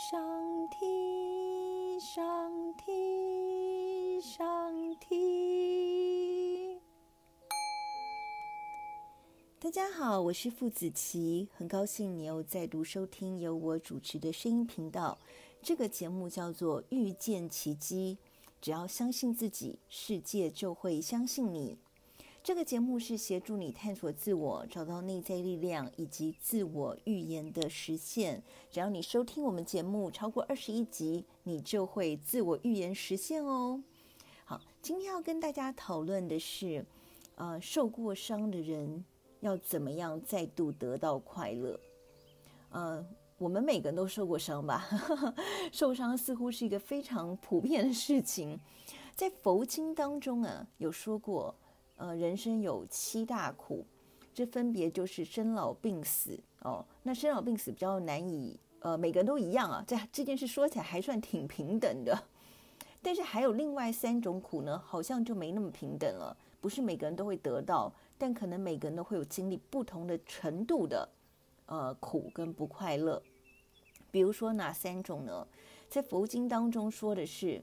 上听，上听，上听。大家好，我是傅子琪，很高兴你又再度收听由我主持的声音频道。这个节目叫做《遇见奇迹》，只要相信自己，世界就会相信你。这个节目是协助你探索自我、找到内在力量以及自我预言的实现。只要你收听我们节目超过二十一集，你就会自我预言实现哦。好，今天要跟大家讨论的是，呃，受过伤的人要怎么样再度得到快乐？呃，我们每个人都受过伤吧？受伤似乎是一个非常普遍的事情。在佛经当中啊，有说过。呃，人生有七大苦，这分别就是生老病死哦。那生老病死比较难以，呃，每个人都一样啊。这这件事说起来还算挺平等的，但是还有另外三种苦呢，好像就没那么平等了。不是每个人都会得到，但可能每个人都会有经历不同的程度的，呃，苦跟不快乐。比如说哪三种呢？在佛经当中说的是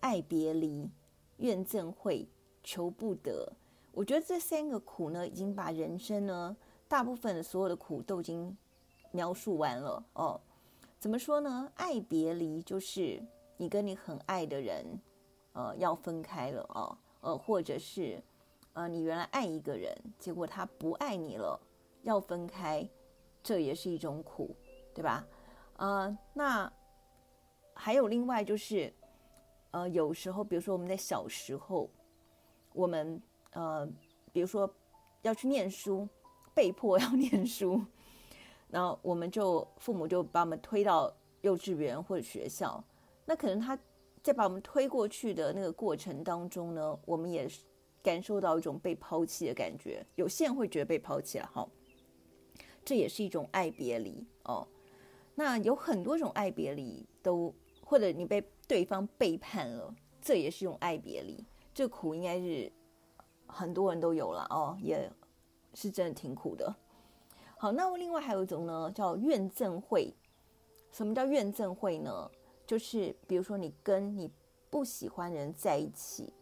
爱别离、怨憎会、求不得。我觉得这三个苦呢，已经把人生呢大部分的所有的苦都已经描述完了哦。怎么说呢？爱别离就是你跟你很爱的人，呃，要分开了哦，呃，或者是呃，你原来爱一个人，结果他不爱你了，要分开，这也是一种苦，对吧？呃，那还有另外就是，呃，有时候比如说我们在小时候，我们。呃，比如说要去念书，被迫要 念书，然后我们就父母就把我们推到幼稚园或者学校。那可能他在把我们推过去的那个过程当中呢，我们也感受到一种被抛弃的感觉。有些人会觉得被抛弃了，哈，这也是一种爱别离哦。那有很多种爱别离，都或者你被对方背叛了，这也是一种爱别离。这苦应该是。很多人都有了哦，也是真的挺苦的。好，那另外还有一种呢，叫怨憎会。什么叫怨憎会呢？就是比如说你跟你不喜欢的人在一起，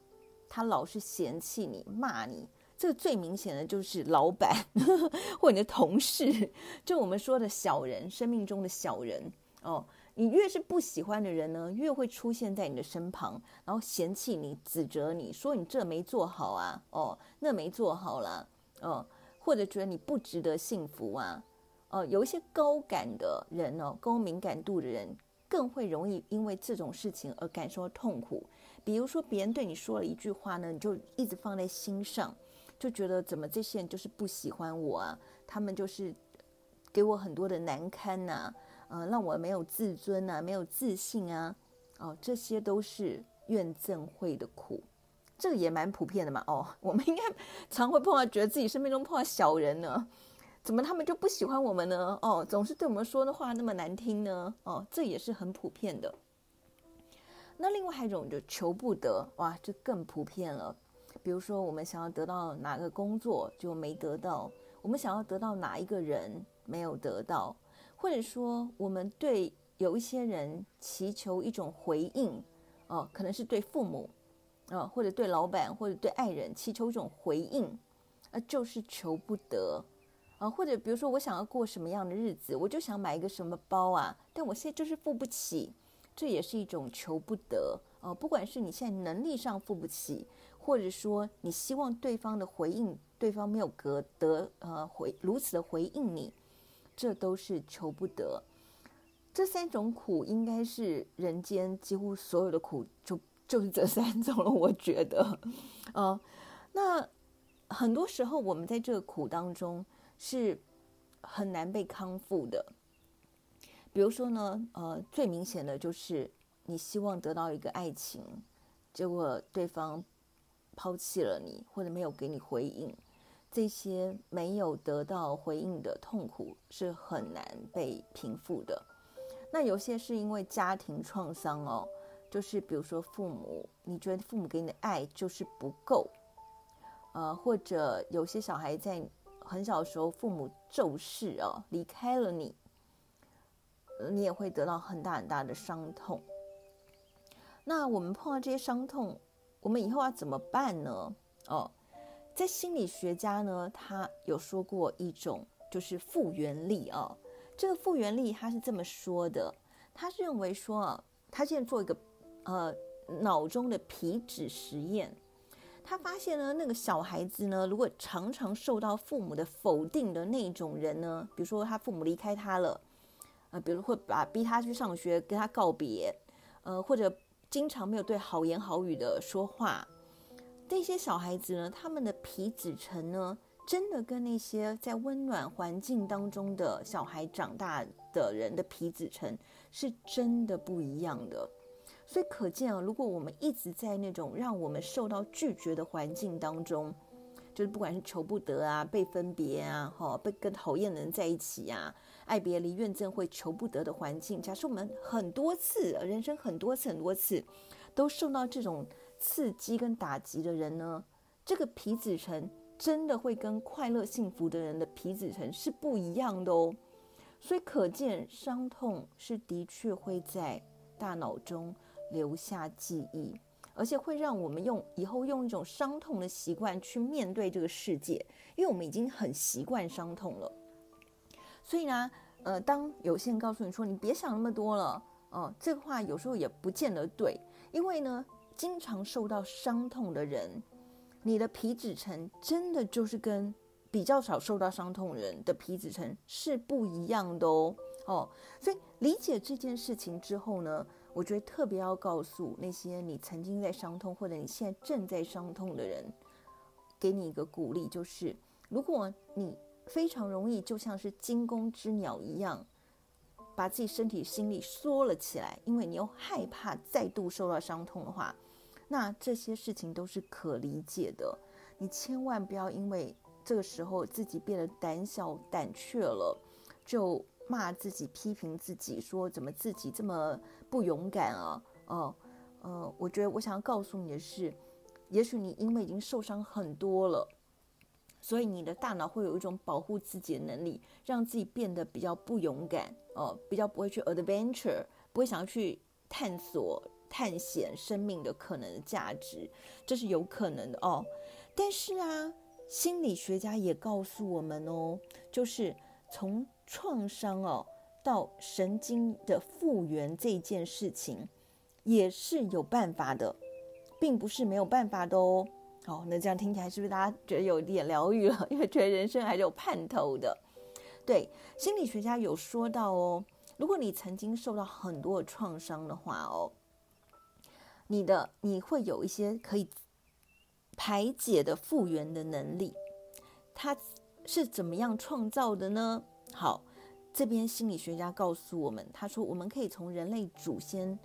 他老是嫌弃你、骂你。这个最明显的就是老板 或你的同事，就我们说的小人，生命中的小人哦。你越是不喜欢的人呢，越会出现在你的身旁，然后嫌弃你、指责你说你这没做好啊，哦，那没做好啦，哦，或者觉得你不值得幸福啊，哦，有一些高感的人哦，高敏感度的人更会容易因为这种事情而感受到痛苦。比如说别人对你说了一句话呢，你就一直放在心上，就觉得怎么这些人就是不喜欢我啊，他们就是给我很多的难堪呐、呃，让我没有自尊啊，没有自信啊，哦，这些都是怨憎会的苦，这个也蛮普遍的嘛。哦，我们应该常会碰到，觉得自己生命中碰到小人呢，怎么他们就不喜欢我们呢？哦，总是对我们说的话那么难听呢？哦，这也是很普遍的。那另外还有一种就求不得，哇，这更普遍了。比如说，我们想要得到哪个工作就没得到，我们想要得到哪一个人没有得到。或者说，我们对有一些人祈求一种回应，哦，可能是对父母，啊、或者对老板，或者对爱人祈求一种回应，啊，就是求不得，啊，或者比如说我想要过什么样的日子，我就想买一个什么包啊，但我现在就是付不起，这也是一种求不得，啊，不管是你现在能力上付不起，或者说你希望对方的回应，对方没有得得呃回如此的回应你。这都是求不得，这三种苦应该是人间几乎所有的苦就，就是这三种了。我觉得，呃，那很多时候我们在这个苦当中是很难被康复的。比如说呢，呃，最明显的就是你希望得到一个爱情，结果对方抛弃了你，或者没有给你回应。这些没有得到回应的痛苦是很难被平复的。那有些是因为家庭创伤哦，就是比如说父母，你觉得父母给你的爱就是不够，呃，或者有些小孩在很小的时候父母骤逝哦，离开了你，你也会得到很大很大的伤痛。那我们碰到这些伤痛，我们以后要怎么办呢？哦，在心理学家呢，他有说过一种就是复原力啊、哦。这个复原力他是这么说的，他是认为说啊，他现在做一个呃脑中的皮质实验，他发现呢，那个小孩子呢，如果常常受到父母的否定的那种人呢，比如说他父母离开他了，呃，比如会把逼他去上学，跟他告别，呃，或者。经常没有对好言好语的说话，这些小孩子呢，他们的皮脂层呢，真的跟那些在温暖环境当中的小孩长大的人的皮脂层是真的不一样的。所以可见啊，如果我们一直在那种让我们受到拒绝的环境当中，就是不管是求不得啊，被分别啊，哈，被跟讨厌的人在一起啊。爱别离、怨憎会、求不得的环境，假设我们很多次人生很多次很多次都受到这种刺激跟打击的人呢，这个皮质层真的会跟快乐幸福的人的皮质层是不一样的哦。所以可见，伤痛是的确会在大脑中留下记忆，而且会让我们用以后用一种伤痛的习惯去面对这个世界，因为我们已经很习惯伤痛了。所以呢，呃，当有些人告诉你说你别想那么多了，哦、这个话有时候也不见得对，因为呢，经常受到伤痛的人，你的皮质层真的就是跟比较少受到伤痛人的皮质层是不一样的哦，哦，所以理解这件事情之后呢，我觉得特别要告诉那些你曾经在伤痛或者你现在正在伤痛的人，给你一个鼓励，就是如果你。非常容易，就像是惊弓之鸟一样，把自己身体心理缩了起来，因为你又害怕再度受到伤痛的话，那这些事情都是可理解的。你千万不要因为这个时候自己变得胆小胆怯了，就骂自己、批评自己，说怎么自己这么不勇敢啊？哦，呃，我觉得我想要告诉你的是，也许你因为已经受伤很多了。所以你的大脑会有一种保护自己的能力，让自己变得比较不勇敢哦，比较不会去 adventure，不会想要去探索、探险生命的可能的价值，这是有可能的哦。但是啊，心理学家也告诉我们哦，就是从创伤哦到神经的复原这件事情，也是有办法的，并不是没有办法的哦。哦，那这样听起来是不是大家觉得有点疗愈了？因为觉得人生还是有盼头的。对，心理学家有说到哦，如果你曾经受到很多的创伤的话哦，你的你会有一些可以排解的复原的能力。它是怎么样创造的呢？好，这边心理学家告诉我们，他说我们可以从人类祖先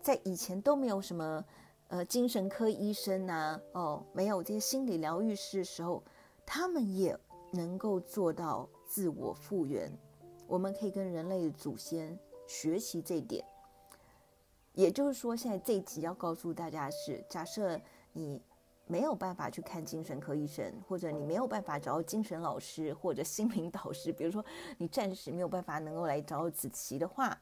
在以前都没有什么。呃，精神科医生呐，哦，没有这些心理疗愈师的时候，他们也能够做到自我复原。我们可以跟人类的祖先学习这一点。也就是说，现在这一集要告诉大家的是：假设你没有办法去看精神科医生，或者你没有办法找到精神老师或者心灵导师，比如说你暂时没有办法能够来找子琪的话，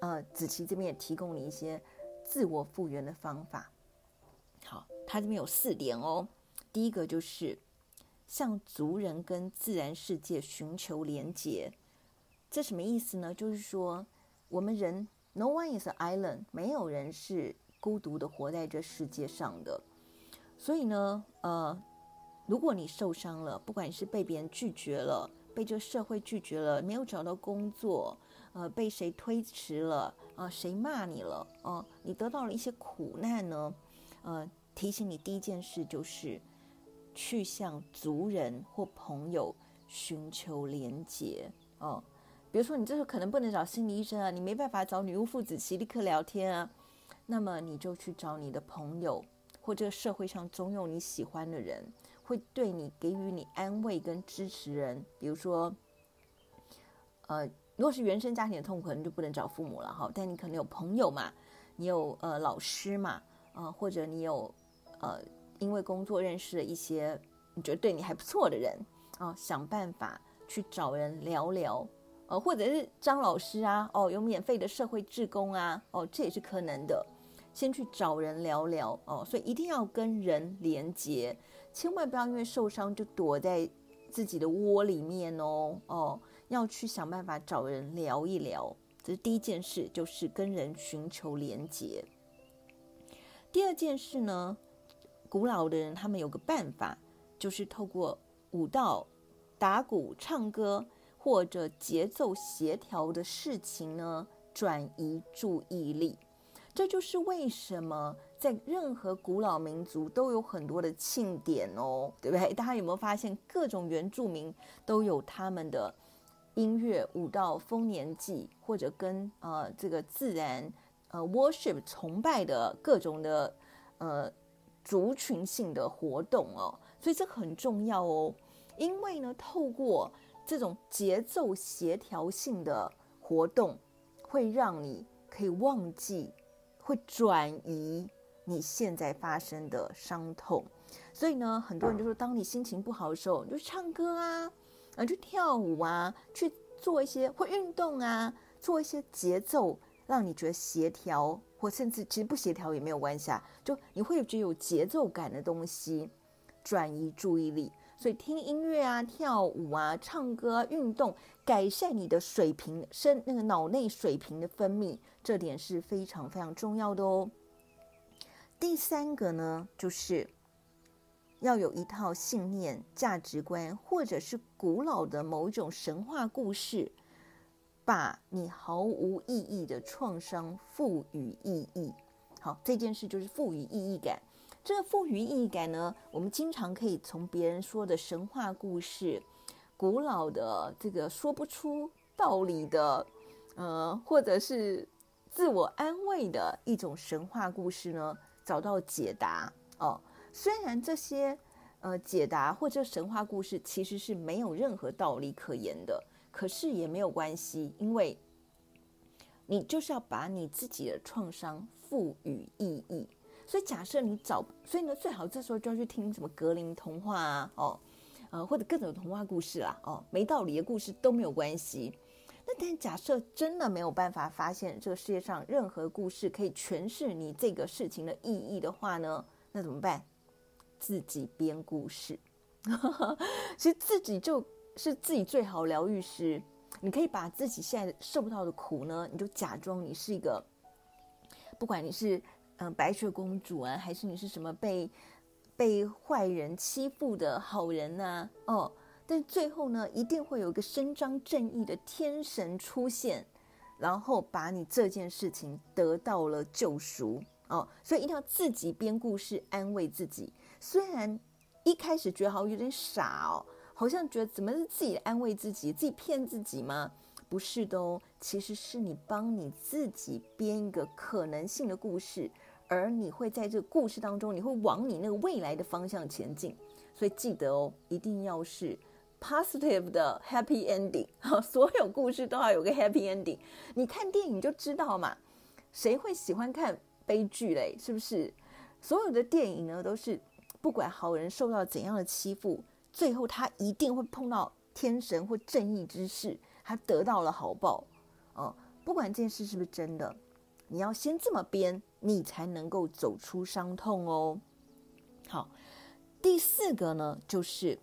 呃，子琪这边也提供你一些。自我复原的方法，好，它这边有四点哦。第一个就是向族人跟自然世界寻求连结，这什么意思呢？就是说，我们人，no one is an island，没有人是孤独的活在这世界上的。所以呢，呃，如果你受伤了，不管是被别人拒绝了，被这社会拒绝了，没有找到工作，呃，被谁推迟了。啊，谁骂你了？哦、啊，你得到了一些苦难呢？呃，提醒你第一件事就是去向族人或朋友寻求连结哦、啊。比如说，你这时候可能不能找心理医生啊，你没办法找女巫傅子綺立刻聊天啊，那么你就去找你的朋友，或这个社会上总有你喜欢的人，会对你给予你安慰跟支持人。比如说，呃。如果是原生家庭的痛苦，可能就不能找父母了哈。但你可能有朋友嘛，你有呃老师嘛，呃或者你有呃因为工作认识了一些你觉得对你还不错的人啊、想办法去找人聊聊呃，或者是张老师啊，哦，有免费的社会志工啊，哦，这也是可能的。先去找人聊聊哦，所以一定要跟人连接，千万不要因为受伤就躲在自己的窝里面哦哦，要去想办法找人聊一聊。这是第一件事，就是跟人寻求连接。第二件事呢，古老的人他们有个办法，就是透过舞蹈、打鼓、唱歌或者节奏协调的事情呢，转移注意力。这就是为什么在任何古老民族都有很多的庆典哦，对不对？大家有没有发现，各种原住民都有他们的音乐、舞蹈、丰年祭，或者跟呃这个自然呃 worship 崇拜的各种的呃族群性的活动哦。所以这很重要哦，因为呢，透过这种节奏协调性的活动，会让你可以忘记。会转移你现在发生的伤痛，所以呢，很多人就说，当你心情不好的时候，你就唱歌啊，啊，去跳舞啊，去做一些会运动啊，做一些节奏，让你觉得协调，或甚至其实不协调也没有关系啊，就你会觉得有节奏感的东西，转移注意力。所以听音乐啊，跳舞啊，唱歌啊，运动，改善你的水平，身那个脑内水平的分泌，这点是非常非常重要的哦。第三个呢，就是要有一套信念、价值观，或者是古老的某一种神话故事，把你毫无意义的创伤赋予意义。好，这件事就是赋予意义感。这个赋予意义感呢，我们经常可以从别人说的神话故事、古老的这个说不出道理的，呃，或者是自我安慰的一种神话故事呢，找到解答哦。虽然这些呃解答或者神话故事其实是没有任何道理可言的，可是也没有关系，因为你就是要把你自己的创伤赋予意义。所以假设你找，所以呢，最好这时候就要去听什么格林童话啊，哦，呃，或者各种童话故事啦，哦，没道理的故事都没有关系。那但假设真的没有办法发现这个世界上任何故事可以诠释你这个事情的意义的话呢，那怎么办？自己编故事。其实自己就是自己最好疗愈师。你可以把自己现在受到的苦呢，你就假装你是一个，不管你是。嗯，白雪公主啊，还是你是什么被被坏人欺负的好人呐、哦，但最后呢，一定会有一个伸张正义的天神出现，然后把你这件事情得到了救赎哦。所以一定要自己编故事安慰自己。虽然一开始觉得好像有点傻哦，好像觉得怎么是自己安慰自己，自己骗自己吗？不是的哦，其实是你帮你自己编一个可能性的故事。而你会在这个故事当中，你会往你那个未来的方向前进。所以记得哦，一定要是 positive 的 happy ending。所有故事都要有个 happy ending。你看电影就知道嘛，谁会喜欢看悲剧嘞？是不是？所有的电影呢，都是不管好人受到怎样的欺负，最后他一定会碰到天神或正义之士，他得到了好报。哦，不管这件事是不是真的。你要先这么编，你才能够走出伤痛哦。好，第四个呢，就是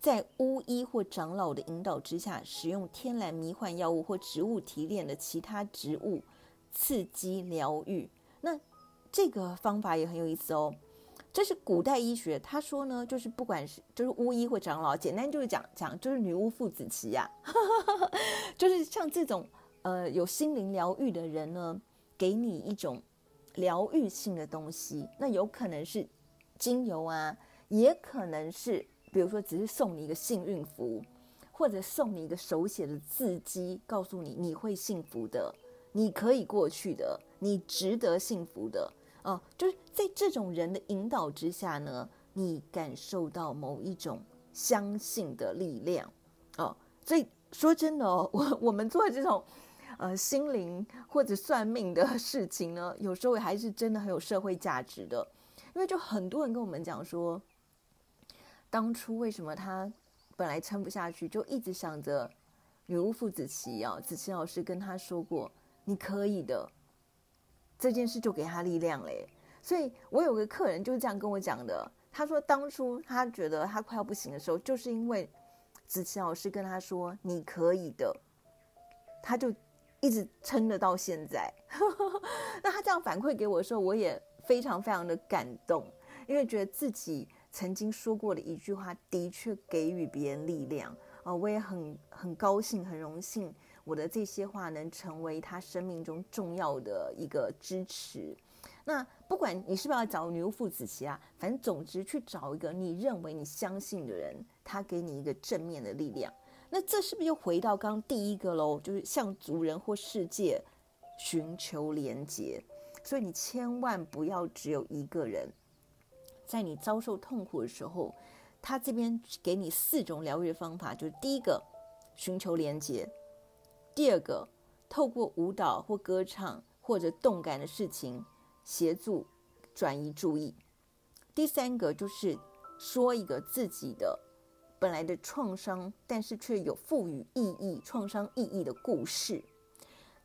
在巫医或长老的引导之下，使用天然迷幻药物或植物提炼的其他植物刺激疗愈。那这个方法也很有意思哦。这是古代医学，他说呢，就是不管是就是巫医或长老，简单就是讲讲就是女巫傅子綺呀、啊，就是像这种呃有心灵疗愈的人呢。给你一种疗愈性的东西，那有可能是精油啊，也可能是，比如说只是送你一个幸运符，或者送你一个手写的字迹，告诉你你会幸福的，你可以过去的，你值得幸福的哦。就是在这种人的引导之下呢，你感受到某一种相信的力量哦。所以说真的哦，我我们做这种。呃，心灵或者算命的事情呢，有时候还是真的很有社会价值的，因为就很多人跟我们讲说，当初为什么他本来撑不下去，就一直想着女巫傅子琪啊，子琪老师跟他说过：“你可以的。”这件事就给他力量嘞。所以我有个客人就是这样跟我讲的。他说，当初他觉得他快要不行的时候，就是因为子琪老师跟他说：“你可以的。”他就一直撑得到现在。那他这样反馈给我的时候，我也非常非常的感动，因为觉得自己曾经说过的一句话，的确给予别人力量啊！我也很很高兴，很荣幸，我的这些话能成为他生命中重要的一个支持。那不管你是不是要找女巫傅子綺啊，反正总之去找一个你认为你相信的人，他给你一个正面的力量。那这是不是又回到刚刚第一个喽？就是向族人或世界寻求连结。所以你千万不要只有一个人，在你遭受痛苦的时候，他这边给你四种疗愈的方法，就是第一个寻求连结，第二个透过舞蹈或歌唱或者动感的事情。协助转移注意。第三个就是说一个自己的本来的创伤，但是却有赋予意义、创伤意义的故事。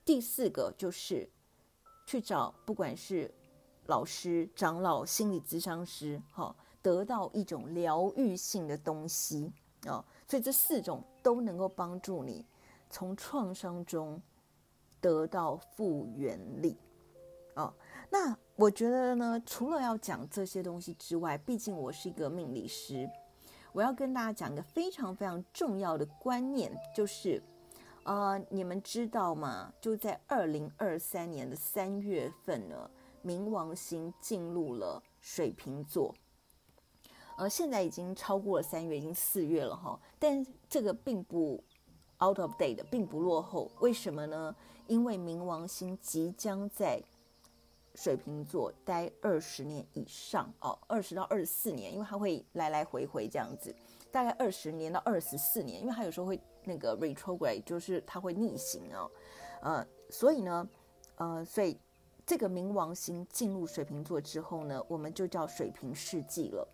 第四个就是去找不管是老师、长老、心理咨商师，哈，得到一种疗愈性的东西啊。所以这四种都能够帮助你从创伤中得到复原力啊。那我觉得呢，除了要讲这些东西之外，毕竟我是一个命理师，我要跟大家讲一个非常非常重要的观念，就是，呃，你们知道吗？就在二零二三年的三月份呢，冥王星进入了水瓶座，呃，现在已经超过了三月，已经四月了哈，但这个并不 out of date，并不落后。为什么呢？因为冥王星即将在水瓶座待二十年以上哦，二十到二十四年，因为它会来来回回这样子，大概二十年到二十四年，因为它有时候会那个 retrograde，就是它会逆行哦，呃，所以呢，呃，所以这个冥王星进入水瓶座之后呢，我们就叫水瓶世纪了，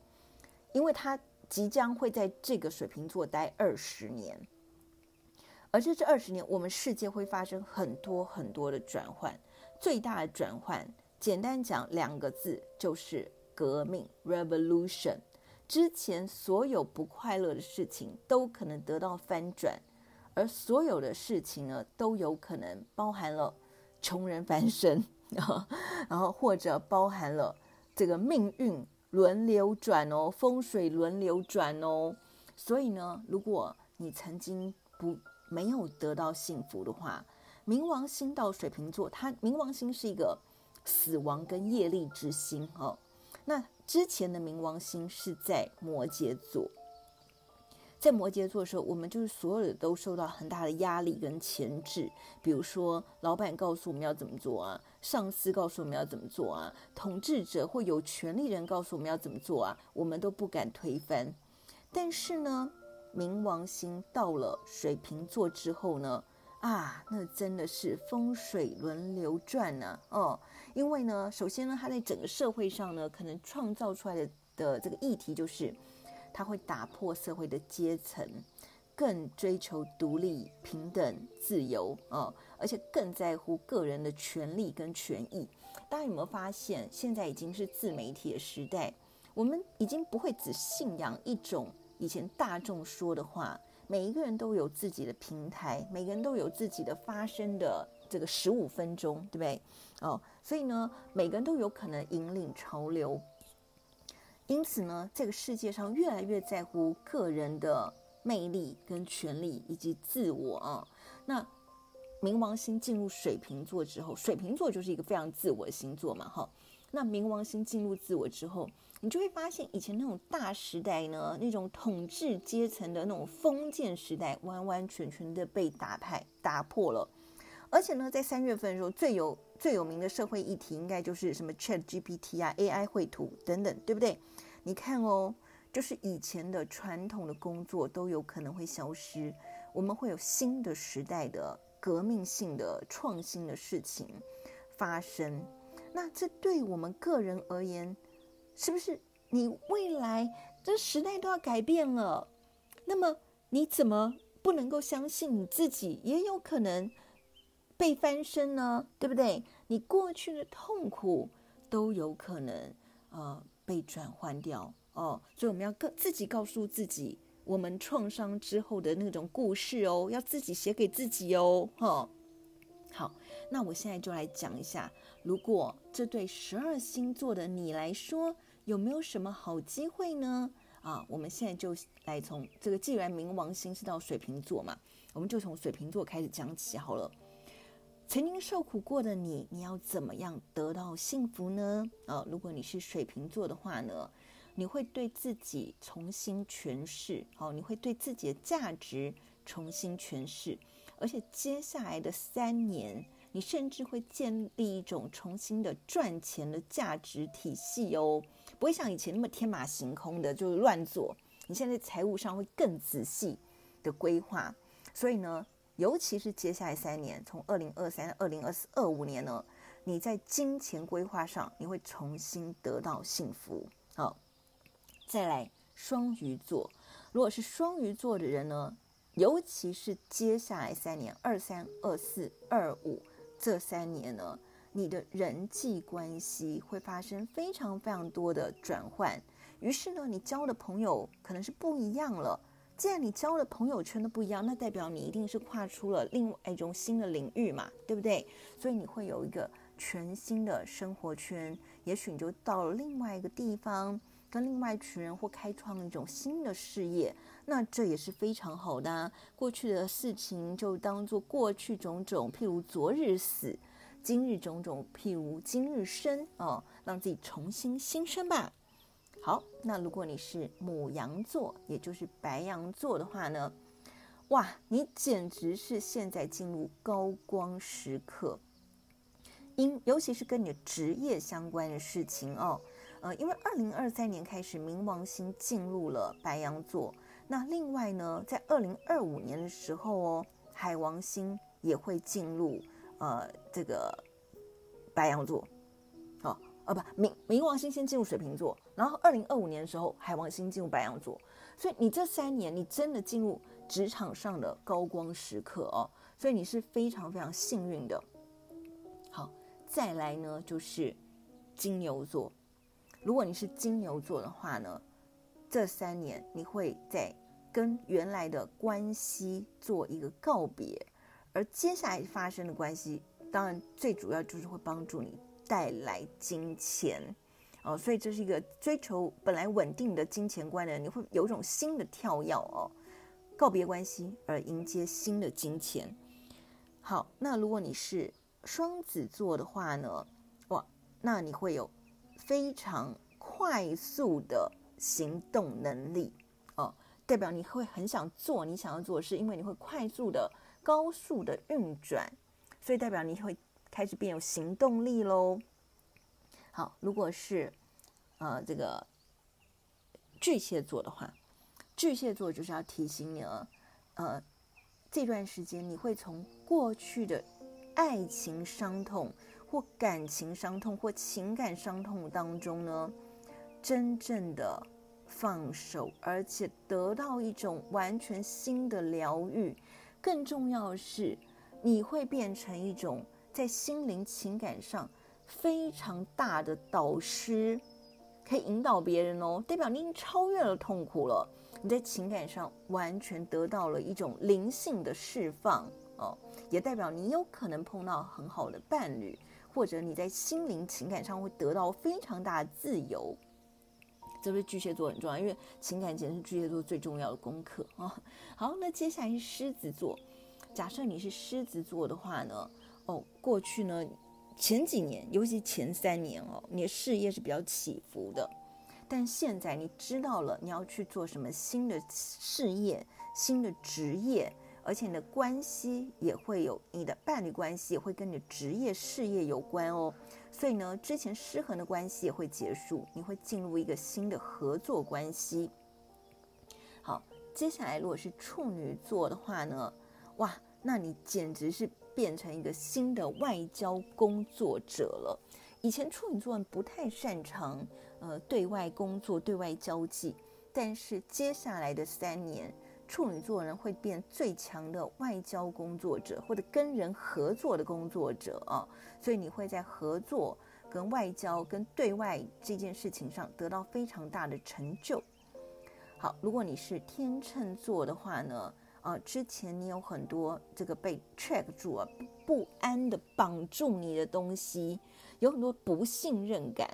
因为它即将会在这个水瓶座待二十年，而且这二十年，我们世界会发生很多很多的转换，最大的转换。简单讲两个字，就是革命 （revolution）。之前所有不快乐的事情都可能得到翻转，而所有的事情呢，都有可能包含了穷人翻身，然后或者包含了这个命运轮流转哦，风水轮流转哦。所以呢，如果你曾经不没有得到幸福的话，冥王星到水瓶座，它冥王星是一个。死亡跟业力之星，哦，那之前的冥王星是在摩羯座，在摩羯座的时候，我们就是所有的都受到很大的压力跟钳制，比如说老板告诉我们要怎么做啊，上司告诉我们要怎么做啊，统治者或有权力人告诉我们要怎么做啊，我们都不敢推翻。但是呢，冥王星到了水瓶座之后呢，啊，那真的是风水轮流转呢，哦。因为呢，首先呢，他在整个社会上呢，可能创造出来的的这个议题就是，他会打破社会的阶层，更追求独立、平等、自由、哦，而且更在乎个人的权利跟权益。大家有没有发现，现在已经是自媒体的时代，我们已经不会只信仰一种以前大众说的话，每一个人都有自己的平台，每个人都有自己的发声的这个十五分钟，对不对？哦。所以呢，每个人都有可能引领潮流。因此呢，这个世界上越来越在乎个人的魅力跟权利以及自我啊。那冥王星进入水瓶座之后，水瓶座就是一个非常自我的星座嘛，哈。那冥王星进入自我之后，你就会发现以前那种大时代呢，那种统治阶层的那种封建时代，完完全全的被打败、打破了。而且呢，在三月份的时候，最有最有名的社会议题，应该就是什么 ChatGPT 啊、AI 绘图等等，对不对？你看哦，就是以前的传统的工作都有可能会消失，我们会有新的时代的革命性的创新的事情发生。那这对我们个人而言，是不是你未来这时代都要改变了？那么你怎么不能够相信你自己，也有可能被翻身呢，对不对？你过去的痛苦都有可能呃被转换掉哦，所以我们要告自己告诉自己，我们创伤之后的那种故事哦，要自己写给自己哦，哈、那我现在就来讲一下，如果这对十二星座的你来说，有没有什么好机会呢？啊，我们现在就来从这个，既然冥王星是到水瓶座嘛，我们就从水瓶座开始讲起好了。曾经受苦过的你，你要怎么样得到幸福呢？啊，如果你是水瓶座的话呢，你会对自己重新诠释，哦，你会对自己的价值重新诠释。而且接下来的三年，你甚至会建立一种重新的赚钱的价值体系哦，不会像以前那么天马行空的就乱做。你现在财务上会更仔细的规划，所以呢，尤其是接下来三年，从二零二三、二零二四、二五年呢，你在金钱规划上你会重新得到幸福。好，再来双鱼座，如果是双鱼座的人呢？尤其是接下来三年，二三、二四、二五这三年呢，你的人际关系会发生非常非常多的转换。于是呢，你交的朋友可能是不一样了。既然你交的朋友圈都不一样，那代表你一定是跨出了另外一种新的领域嘛，对不对？所以你会有一个全新的生活圈，也许你就到了另外一个地方。跟另外一群人或开创一种新的事业，那这也是非常好的。过去的事情就当做过去种种，譬如昨日死，今日种种，譬如今日生哦，让自己重新新生吧。好，那如果你是母羊座，也就是白羊座的话呢，哇，你简直是现在进入高光时刻，因尤其是跟你的职业相关的事情哦。呃，因为二零二三年开始，冥王星进入了白羊座。那另外呢，在二零二五年的时候哦，海王星也会进入呃这个白羊座。哦，呃，不，冥冥王星先进入水瓶座，然后二零二五年的时候，海王星进入白羊座。所以你这三年，你真的进入职场上的高光时刻哦。所以你是非常非常幸运的。好，再来呢，就是金牛座。如果你是金牛座的话呢，这三年你会在跟原来的关系做一个告别，而接下来发生的关系，当然最主要就是会帮助你带来金钱，哦，所以这是一个追求本来稳定的金钱观的人，你会有一种新的跳跃哦，告别关系而迎接新的金钱。好，那如果你是双子座的话呢，哇，那你会有。非常快速的行动能力哦，代表你会很想做你想要做的事，因为你会快速的、高速的运转，所以代表你会开始变有行动力喽。好，如果是呃这个巨蟹座的话，巨蟹座就是要提醒你了，呃，这段时间你会从过去的爱情伤痛。或感情伤痛，或情感伤痛当中呢，真正的放手，而且得到一种完全新的疗愈。更重要的是，你会变成一种在心灵情感上非常大的导师，可以引导别人哦。代表你已经超越了痛苦了，你在情感上完全得到了一种灵性的释放哦，也代表你有可能碰到很好的伴侣。或者你在心灵情感上会得到非常大的自由，这不是巨蟹座很重要，因为情感简直是巨蟹座最重要的功课啊。好，那接下来是狮子座，假设你是狮子座的话呢，哦，过去呢前几年，尤其前三年哦，你的事业是比较起伏的，但现在你知道了你要去做什么新的事业、新的职业。而且你的关系也会有，你的伴侣关系会跟你的职业事业有关哦。所以呢，之前失衡的关系也会结束，你会进入一个新的合作关系。好，接下来如果是处女座的话呢，哇，那你简直是变成一个新的外交工作者了。以前处女座不太擅长呃对外工作、对外交际，但是接下来的三年。处女座人会变最强的外交工作者，或者跟人合作的工作者啊，所以你会在合作、跟外交、跟对外这件事情上得到非常大的成就。好，如果你是天秤座的话呢，啊，之前你有很多这个被 track 住啊，不安的绑住你的东西，有很多不信任感，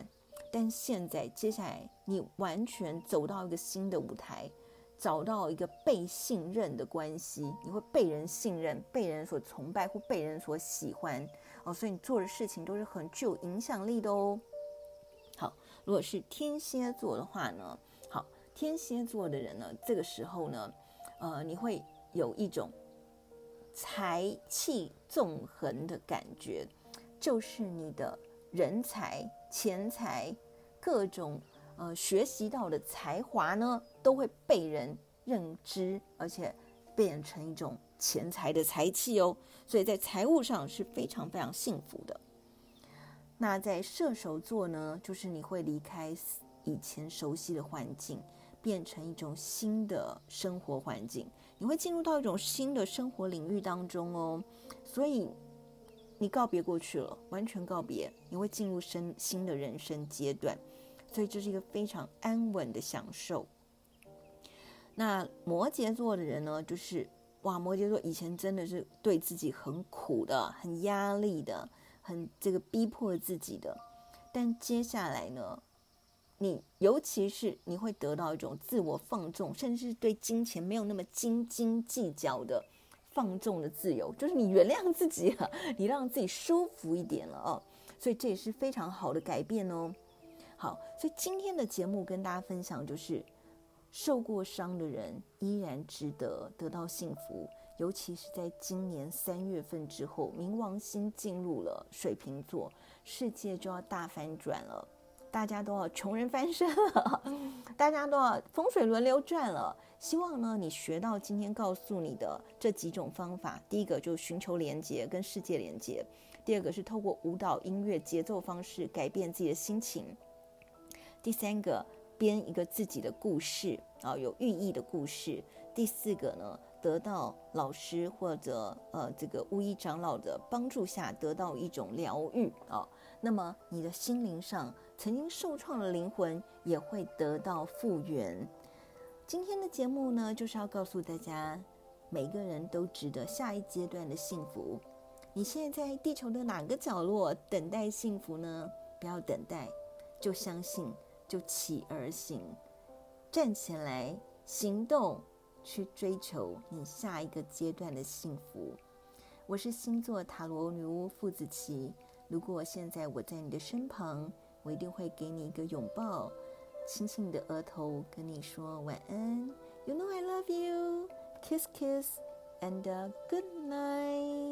但现在接下来你完全走到一个新的舞台。找到一个被信任的关系，你会被人信任、被人所崇拜或被人所喜欢哦，所以你做的事情都是很具有影响力的哦。好，如果是天蝎座的话呢，好，天蝎座的人呢，这个时候呢，呃，你会有一种财气纵横的感觉，就是你的人才、钱财各种。呃，学习到的才华呢，都会被人认知，而且变成一种钱财的财气哦。所以在财务上是非常非常幸福的。那在射手座呢，就是你会离开以前熟悉的环境，变成一种新的生活环境，你会进入到一种新的生活领域当中哦。所以你告别过去了，完全告别，你会进入新新的人生阶段。所以这是一个非常安稳的享受。那摩羯座的人呢，就是哇，摩羯座以前真的是对自己很苦的、很压力的、很这个逼迫自己的。但接下来呢，你尤其是你会得到一种自我放纵，甚至是对金钱没有那么斤斤计较的放纵的自由，就是你原谅自己了，你让自己舒服一点了哦。所以这也是非常好的改变哦。好，所以今天的节目跟大家分享，就是受过伤的人依然值得得到幸福，尤其是在今年三月份之后，冥王星进入了水瓶座，世界就要大反转了，大家都要穷人翻身了，大家都要风水轮流转了。希望呢，你学到今天告诉你的这几种方法，第一个就是寻求连接，跟世界连接；第二个是透过舞蹈、音乐、节奏方式改变自己的心情。第三个，编一个自己的故事啊，有寓意的故事。第四个呢，得到老师或者呃这个巫医长老的帮助下，得到一种疗愈啊。那么你的心灵上曾经受创的灵魂也会得到复原。今天的节目呢，就是要告诉大家，每个人都值得下一阶段的幸福。你现在在地球的哪个角落等待幸福呢？不要等待，就相信。就起而行，站起来行动，去追求你下一个阶段的幸福。我是星座塔罗女巫傅子琪。如果现在我在你的身旁，我一定会给你一个拥抱，亲亲你的额头，跟你说晚安。You know I love you. Kiss, kiss, and good night.